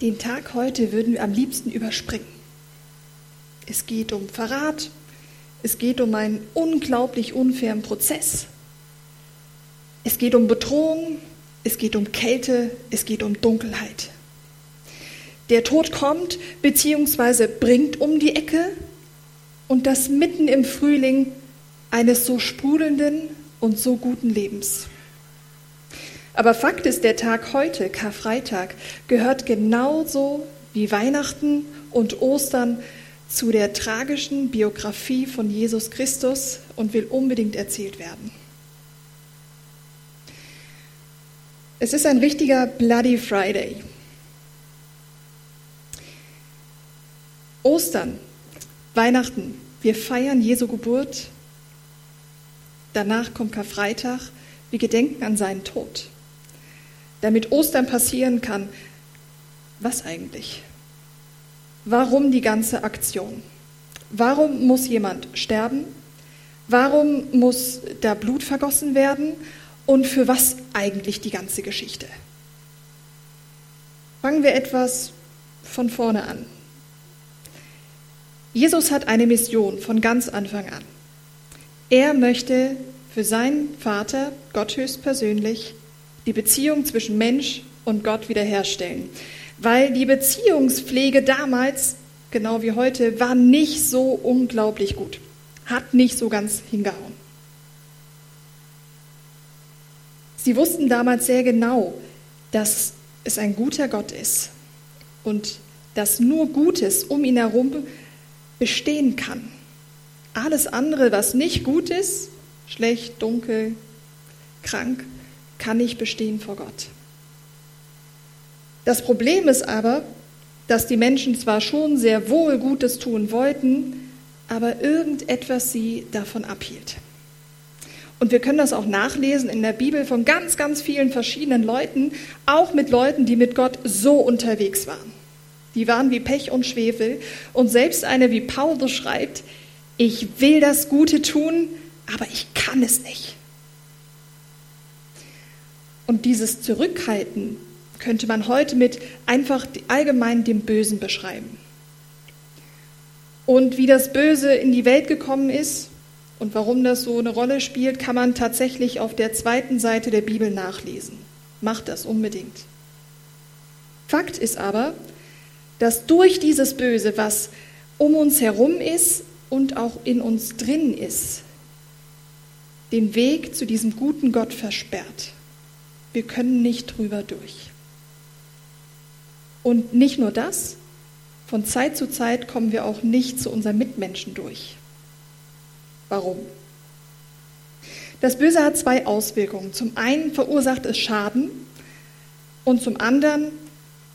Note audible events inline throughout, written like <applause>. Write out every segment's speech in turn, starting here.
Den Tag heute würden wir am liebsten überspringen. Es geht um Verrat, es geht um einen unglaublich unfairen Prozess, es geht um Bedrohung, es geht um Kälte, es geht um Dunkelheit. Der Tod kommt bzw. bringt um die Ecke und das mitten im Frühling eines so sprudelnden und so guten Lebens. Aber Fakt ist, der Tag heute, Karfreitag, gehört genauso wie Weihnachten und Ostern zu der tragischen Biografie von Jesus Christus und will unbedingt erzählt werden. Es ist ein richtiger Bloody Friday. Ostern, Weihnachten, wir feiern Jesu Geburt. Danach kommt Karfreitag, wir gedenken an seinen Tod damit Ostern passieren kann, was eigentlich? Warum die ganze Aktion? Warum muss jemand sterben? Warum muss da Blut vergossen werden? Und für was eigentlich die ganze Geschichte? Fangen wir etwas von vorne an. Jesus hat eine Mission von ganz Anfang an. Er möchte für seinen Vater, Gott höchstpersönlich, die Beziehung zwischen Mensch und Gott wiederherstellen. Weil die Beziehungspflege damals, genau wie heute, war nicht so unglaublich gut. Hat nicht so ganz hingehauen. Sie wussten damals sehr genau, dass es ein guter Gott ist und dass nur Gutes um ihn herum bestehen kann. Alles andere, was nicht gut ist, schlecht, dunkel, krank, kann nicht bestehen vor Gott. Das Problem ist aber, dass die Menschen zwar schon sehr wohl Gutes tun wollten, aber irgendetwas sie davon abhielt. Und wir können das auch nachlesen in der Bibel von ganz, ganz vielen verschiedenen Leuten, auch mit Leuten, die mit Gott so unterwegs waren. Die waren wie Pech und Schwefel. Und selbst eine wie Paulus schreibt, ich will das Gute tun, aber ich kann es nicht. Und dieses Zurückhalten könnte man heute mit einfach allgemein dem Bösen beschreiben. Und wie das Böse in die Welt gekommen ist und warum das so eine Rolle spielt, kann man tatsächlich auf der zweiten Seite der Bibel nachlesen. Macht das unbedingt. Fakt ist aber, dass durch dieses Böse, was um uns herum ist und auch in uns drin ist, den Weg zu diesem guten Gott versperrt. Wir können nicht drüber durch. Und nicht nur das, von Zeit zu Zeit kommen wir auch nicht zu unseren Mitmenschen durch. Warum? Das Böse hat zwei Auswirkungen. Zum einen verursacht es Schaden und zum anderen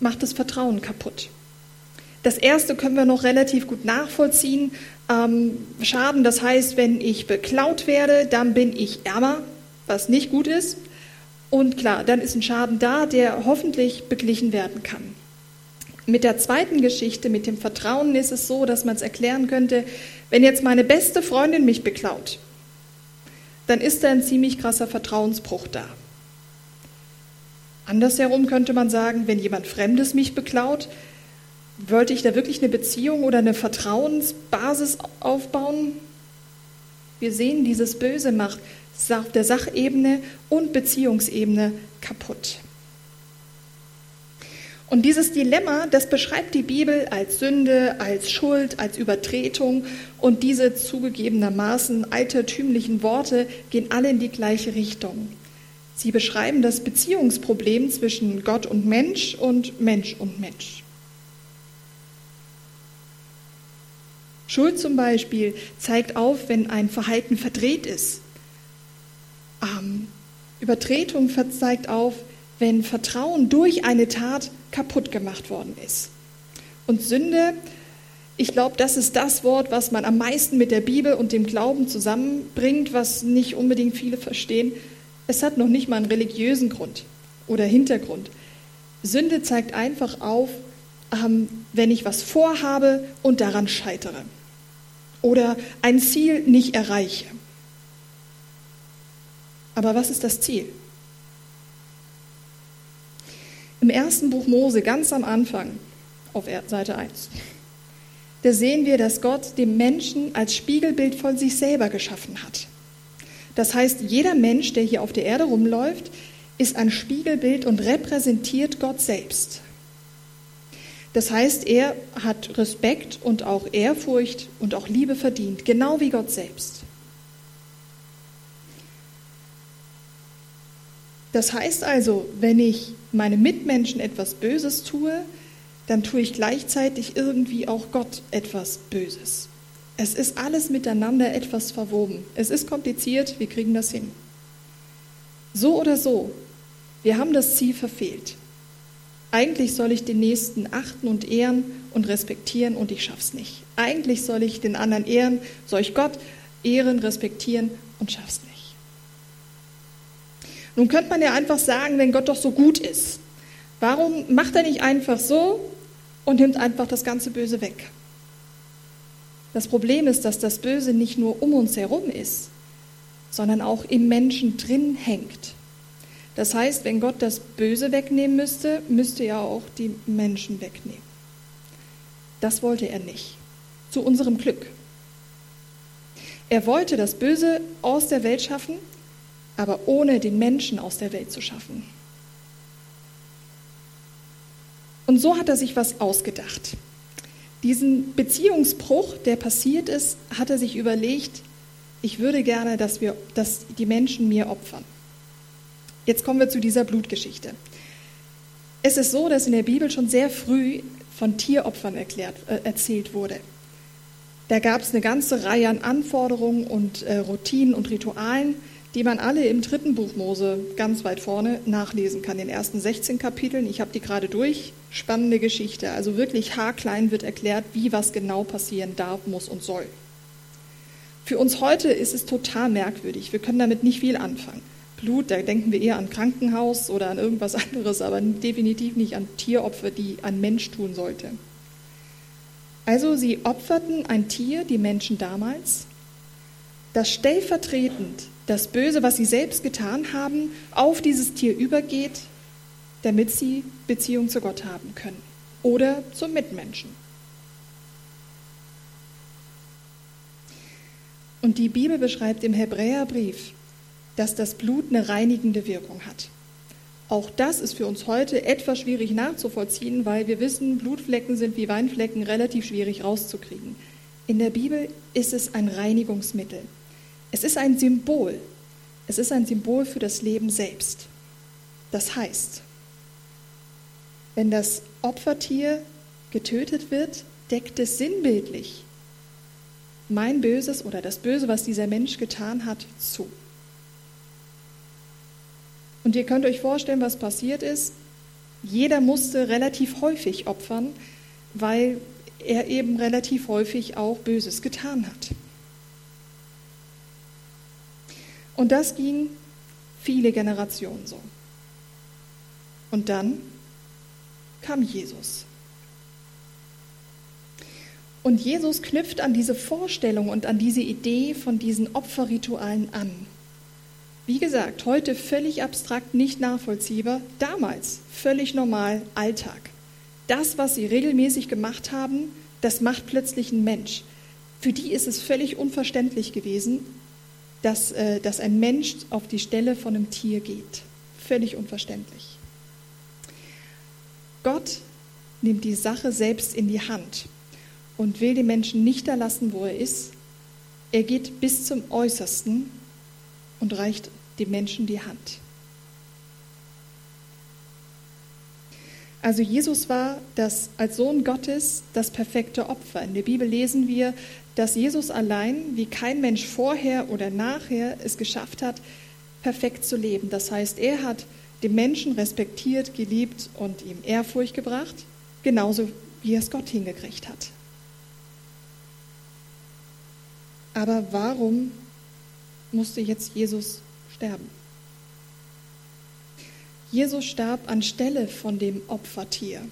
macht es Vertrauen kaputt. Das erste können wir noch relativ gut nachvollziehen. Ähm, Schaden, das heißt, wenn ich beklaut werde, dann bin ich ärmer, was nicht gut ist. Und klar, dann ist ein Schaden da, der hoffentlich beglichen werden kann. Mit der zweiten Geschichte, mit dem Vertrauen, ist es so, dass man es erklären könnte, wenn jetzt meine beste Freundin mich beklaut, dann ist da ein ziemlich krasser Vertrauensbruch da. Andersherum könnte man sagen, wenn jemand Fremdes mich beklaut, wollte ich da wirklich eine Beziehung oder eine Vertrauensbasis aufbauen? Wir sehen, dieses Böse macht auf der Sachebene und Beziehungsebene kaputt. Und dieses Dilemma, das beschreibt die Bibel als Sünde, als Schuld, als Übertretung. Und diese zugegebenermaßen altertümlichen Worte gehen alle in die gleiche Richtung. Sie beschreiben das Beziehungsproblem zwischen Gott und Mensch und Mensch und Mensch. Schuld zum Beispiel zeigt auf, wenn ein Verhalten verdreht ist, ähm, Übertretung zeigt auf, wenn Vertrauen durch eine Tat kaputt gemacht worden ist. Und Sünde, ich glaube, das ist das Wort, was man am meisten mit der Bibel und dem Glauben zusammenbringt, was nicht unbedingt viele verstehen. Es hat noch nicht mal einen religiösen Grund oder Hintergrund. Sünde zeigt einfach auf, ähm, wenn ich was vorhabe und daran scheitere oder ein Ziel nicht erreiche. Aber was ist das Ziel? Im ersten Buch Mose, ganz am Anfang, auf Seite 1, da sehen wir, dass Gott den Menschen als Spiegelbild von sich selber geschaffen hat. Das heißt, jeder Mensch, der hier auf der Erde rumläuft, ist ein Spiegelbild und repräsentiert Gott selbst. Das heißt, er hat Respekt und auch Ehrfurcht und auch Liebe verdient, genau wie Gott selbst. Das heißt also, wenn ich meinem Mitmenschen etwas Böses tue, dann tue ich gleichzeitig irgendwie auch Gott etwas Böses. Es ist alles miteinander etwas verwoben. Es ist kompliziert, wir kriegen das hin. So oder so, wir haben das Ziel verfehlt. Eigentlich soll ich den Nächsten achten und ehren und respektieren und ich schaff's nicht. Eigentlich soll ich den anderen ehren, soll ich Gott ehren, respektieren und schaff's nicht. Nun könnte man ja einfach sagen, wenn Gott doch so gut ist, warum macht er nicht einfach so und nimmt einfach das ganze Böse weg? Das Problem ist, dass das Böse nicht nur um uns herum ist, sondern auch im Menschen drin hängt. Das heißt, wenn Gott das Böse wegnehmen müsste, müsste er auch die Menschen wegnehmen. Das wollte er nicht. Zu unserem Glück. Er wollte das Böse aus der Welt schaffen, aber ohne den Menschen aus der Welt zu schaffen. Und so hat er sich was ausgedacht. Diesen Beziehungsbruch, der passiert ist, hat er sich überlegt, ich würde gerne, dass, wir, dass die Menschen mir opfern. Jetzt kommen wir zu dieser Blutgeschichte. Es ist so, dass in der Bibel schon sehr früh von Tieropfern erklärt, äh, erzählt wurde. Da gab es eine ganze Reihe an Anforderungen und äh, Routinen und Ritualen, die man alle im dritten Buch Mose ganz weit vorne nachlesen kann, in den ersten 16 Kapiteln. Ich habe die gerade durch. Spannende Geschichte. Also wirklich haarklein wird erklärt, wie was genau passieren darf, muss und soll. Für uns heute ist es total merkwürdig. Wir können damit nicht viel anfangen. Blut, da denken wir eher an Krankenhaus oder an irgendwas anderes, aber definitiv nicht an Tieropfer, die ein Mensch tun sollte. Also sie opferten ein Tier, die Menschen damals, das stellvertretend das Böse, was sie selbst getan haben, auf dieses Tier übergeht, damit sie Beziehung zu Gott haben können oder zum Mitmenschen. Und die Bibel beschreibt im Hebräerbrief, dass das Blut eine reinigende Wirkung hat. Auch das ist für uns heute etwas schwierig nachzuvollziehen, weil wir wissen, Blutflecken sind wie Weinflecken relativ schwierig rauszukriegen. In der Bibel ist es ein Reinigungsmittel. Es ist ein Symbol. Es ist ein Symbol für das Leben selbst. Das heißt, wenn das Opfertier getötet wird, deckt es sinnbildlich mein Böses oder das Böse, was dieser Mensch getan hat, zu. Und ihr könnt euch vorstellen, was passiert ist. Jeder musste relativ häufig opfern, weil er eben relativ häufig auch Böses getan hat. Und das ging viele Generationen so. Und dann kam Jesus. Und Jesus knüpft an diese Vorstellung und an diese Idee von diesen Opferritualen an. Wie gesagt, heute völlig abstrakt, nicht nachvollziehbar, damals völlig normal, Alltag. Das, was sie regelmäßig gemacht haben, das macht plötzlich ein Mensch. Für die ist es völlig unverständlich gewesen, dass, äh, dass ein Mensch auf die Stelle von einem Tier geht. Völlig unverständlich. Gott nimmt die Sache selbst in die Hand und will den Menschen nicht da lassen, wo er ist. Er geht bis zum Äußersten und reicht dem Menschen die Hand. Also Jesus war das, als Sohn Gottes das perfekte Opfer. In der Bibel lesen wir, dass Jesus allein, wie kein Mensch vorher oder nachher es geschafft hat, perfekt zu leben. Das heißt, er hat den Menschen respektiert, geliebt und ihm Ehrfurcht gebracht, genauso wie es Gott hingekriegt hat. Aber warum musste jetzt Jesus sterben. Jesus starb anstelle von dem Opfertier.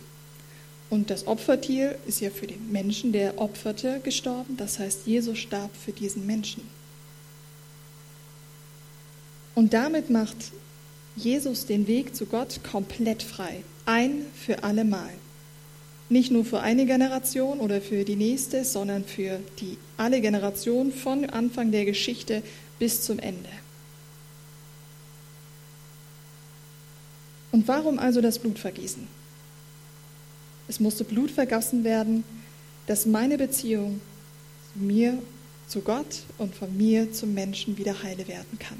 Und das Opfertier ist ja für den Menschen, der opferte, gestorben. Das heißt, Jesus starb für diesen Menschen. Und damit macht Jesus den Weg zu Gott komplett frei. Ein für alle Mal. Nicht nur für eine Generation oder für die nächste, sondern für die alle Generationen von Anfang der Geschichte bis zum Ende. Und warum also das Blutvergießen? Es musste Blut vergossen werden, dass meine Beziehung zu mir, zu Gott und von mir zum Menschen wieder heile werden kann.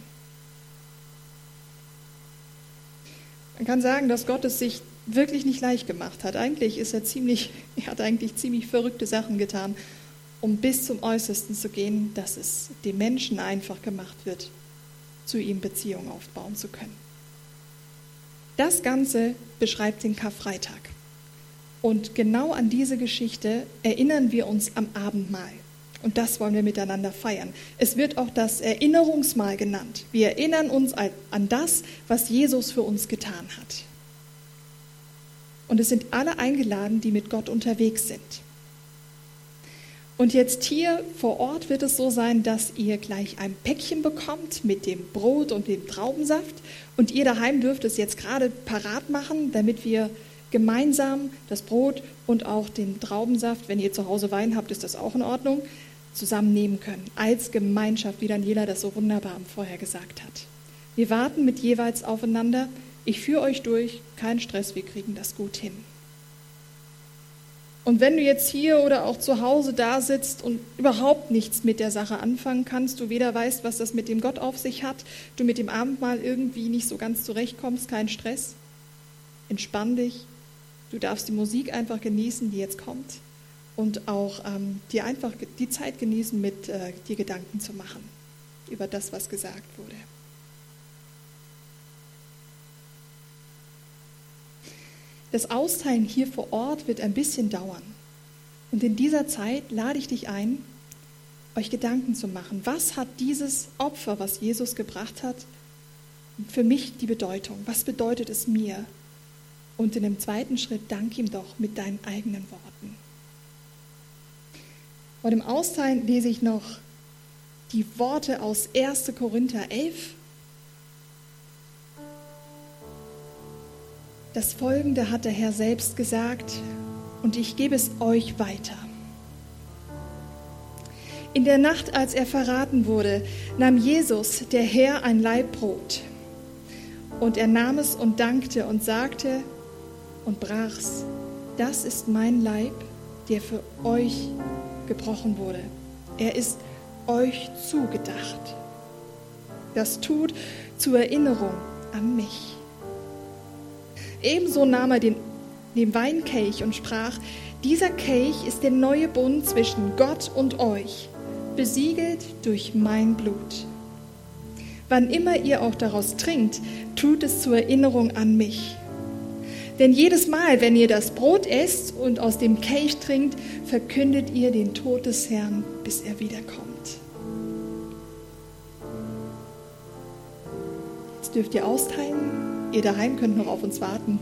Man kann sagen, dass Gott es sich wirklich nicht leicht gemacht hat. Eigentlich ist er ziemlich, <laughs> er hat eigentlich ziemlich verrückte Sachen getan, um bis zum Äußersten zu gehen, dass es dem Menschen einfach gemacht wird, zu ihm Beziehung aufbauen zu können. Das Ganze beschreibt den Karfreitag. Und genau an diese Geschichte erinnern wir uns am Abendmahl. Und das wollen wir miteinander feiern. Es wird auch das Erinnerungsmahl genannt. Wir erinnern uns an das, was Jesus für uns getan hat. Und es sind alle eingeladen, die mit Gott unterwegs sind. Und jetzt hier vor Ort wird es so sein, dass ihr gleich ein Päckchen bekommt mit dem Brot und dem Traubensaft. Und ihr daheim dürft es jetzt gerade parat machen, damit wir gemeinsam das Brot und auch den Traubensaft, wenn ihr zu Hause Wein habt, ist das auch in Ordnung, zusammennehmen können. Als Gemeinschaft, wie Daniela das so wunderbar vorher gesagt hat. Wir warten mit jeweils aufeinander. Ich führe euch durch, kein Stress, wir kriegen das gut hin. Und wenn du jetzt hier oder auch zu Hause da sitzt und überhaupt nichts mit der Sache anfangen kannst, du weder weißt, was das mit dem Gott auf sich hat, du mit dem Abendmahl irgendwie nicht so ganz zurechtkommst, kein Stress, entspann dich, Du darfst die Musik einfach genießen, die jetzt kommt und auch ähm, dir einfach die Zeit genießen, mit äh, dir Gedanken zu machen über das, was gesagt wurde. Das Austeilen hier vor Ort wird ein bisschen dauern. Und in dieser Zeit lade ich dich ein, euch Gedanken zu machen. Was hat dieses Opfer, was Jesus gebracht hat, für mich die Bedeutung? Was bedeutet es mir? Und in dem zweiten Schritt dank ihm doch mit deinen eigenen Worten. Vor dem Austeilen lese ich noch die Worte aus 1. Korinther 11. Das Folgende hat der Herr selbst gesagt und ich gebe es euch weiter. In der Nacht, als er verraten wurde, nahm Jesus, der Herr, ein Leibbrot. Und er nahm es und dankte und sagte, und brach's. Das ist mein Leib, der für euch gebrochen wurde. Er ist euch zugedacht. Das tut zur Erinnerung an mich. Ebenso nahm er den, den Weinkelch und sprach, dieser Kelch ist der neue Bund zwischen Gott und euch, besiegelt durch mein Blut. Wann immer ihr auch daraus trinkt, tut es zur Erinnerung an mich. Denn jedes Mal, wenn ihr das Brot esst und aus dem Kelch trinkt, verkündet ihr den Tod des Herrn, bis er wiederkommt. Jetzt dürft ihr austeilen. Ihr daheim könnt noch auf uns warten.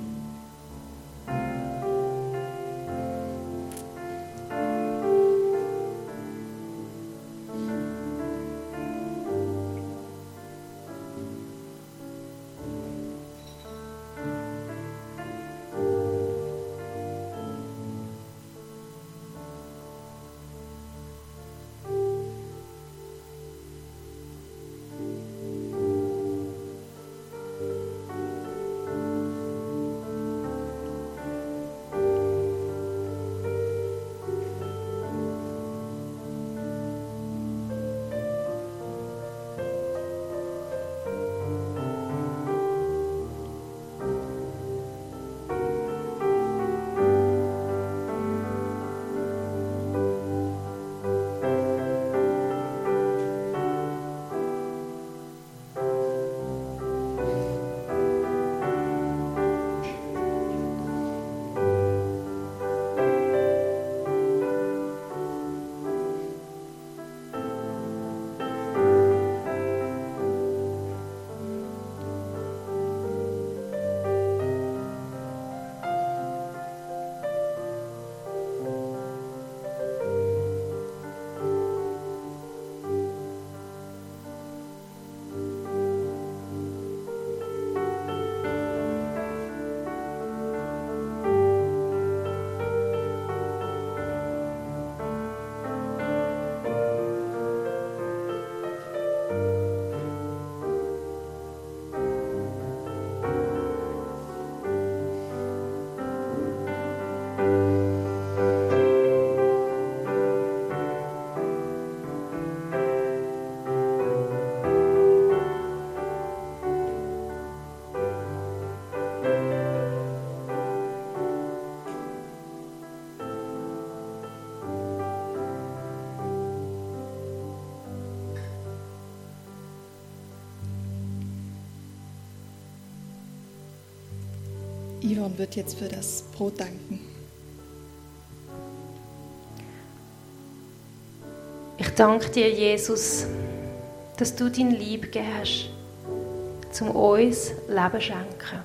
Leon wird jetzt für das Brot danken. Ich danke dir, Jesus, dass du dein Lieb gegeben hast, zum uns Leben schenken.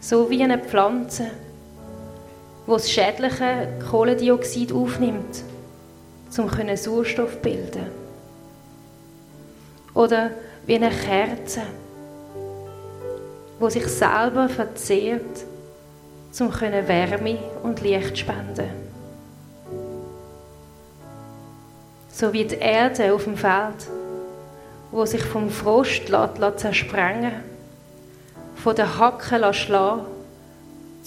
So wie eine Pflanze, die das schädliche Kohlendioxid aufnimmt, um Sauerstoff zu bilden. Oder wie eine Kerze, die sich selber verzehrt, um Wärme und Licht zu spenden. So wie die Erde auf dem Feld, wo sich vom Frost zersprengen lässt von den Hacken schlagen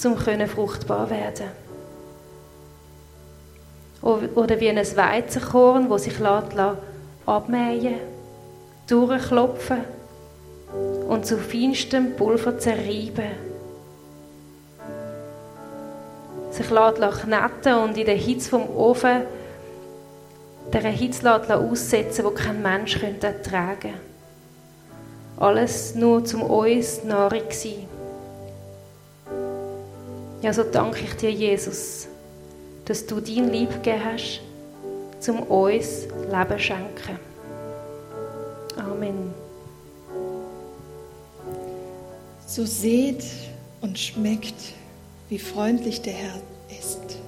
um fruchtbar werden Oder wie ein Weizenkorn, das sich abmähen durchklopfen und zu feinstem Pulver zerreiben. Sich kneten und in der Hitze vom Ofen der Hitze aussetzen, wo kein Mensch ertragen könnte. Alles nur zum uns Nahrung sein. Ja, so danke ich dir, Jesus, dass du dein Lieb gegeben hast, zum uns Leben schenken. Amen. So seht und schmeckt, wie freundlich der Herr ist.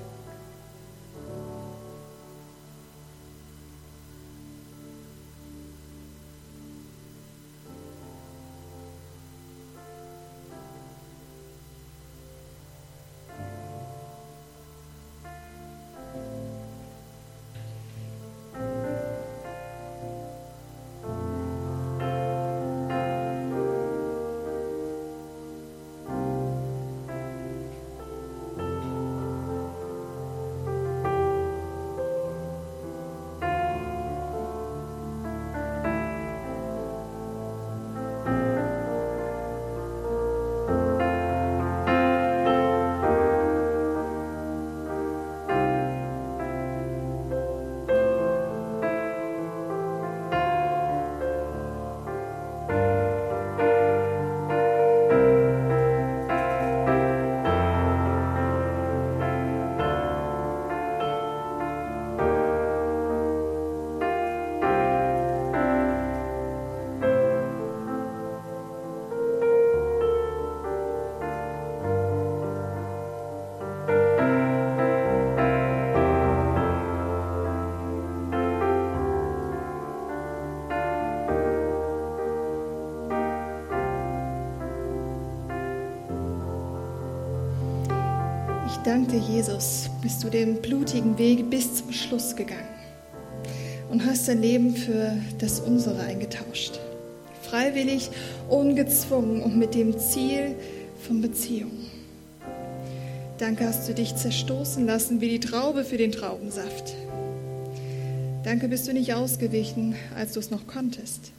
Danke dir, Jesus, bist du den blutigen Weg bis zum Schluss gegangen und hast dein Leben für das unsere eingetauscht. Freiwillig, ungezwungen und mit dem Ziel von Beziehung. Danke hast du dich zerstoßen lassen wie die Traube für den Traubensaft. Danke bist du nicht ausgewichen, als du es noch konntest.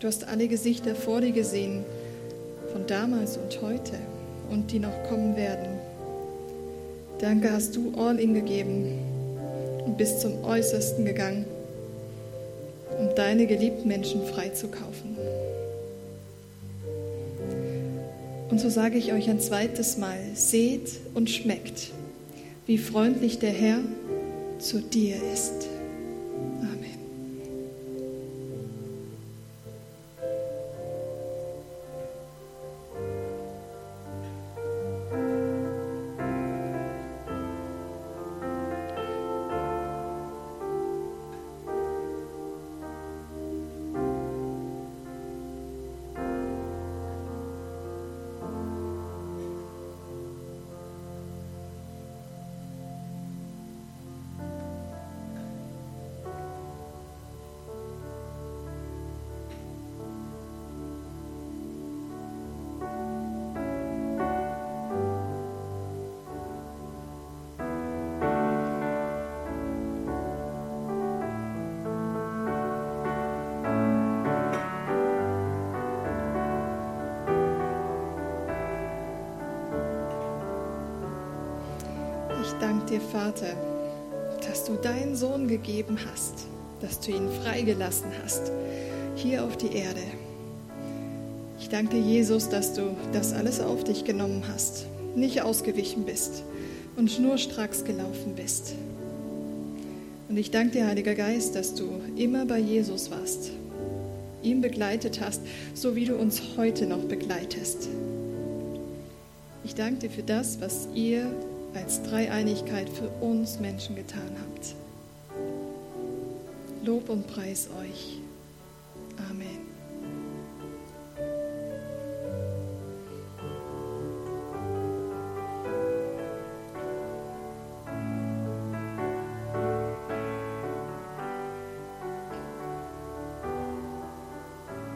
Du hast alle Gesichter vor dir gesehen, von damals und heute und die noch kommen werden. Danke hast du all in gegeben und bist zum Äußersten gegangen, um deine geliebten Menschen freizukaufen. Und so sage ich euch ein zweites Mal, seht und schmeckt, wie freundlich der Herr zu dir ist. Dir, Vater, dass du deinen Sohn gegeben hast, dass du ihn freigelassen hast, hier auf die Erde. Ich danke dir, Jesus, dass du das alles auf dich genommen hast, nicht ausgewichen bist und schnurstracks gelaufen bist. Und ich danke dir, Heiliger Geist, dass du immer bei Jesus warst, ihn begleitet hast, so wie du uns heute noch begleitest. Ich danke dir für das, was ihr als Dreieinigkeit für uns Menschen getan habt. Lob und Preis euch. Amen.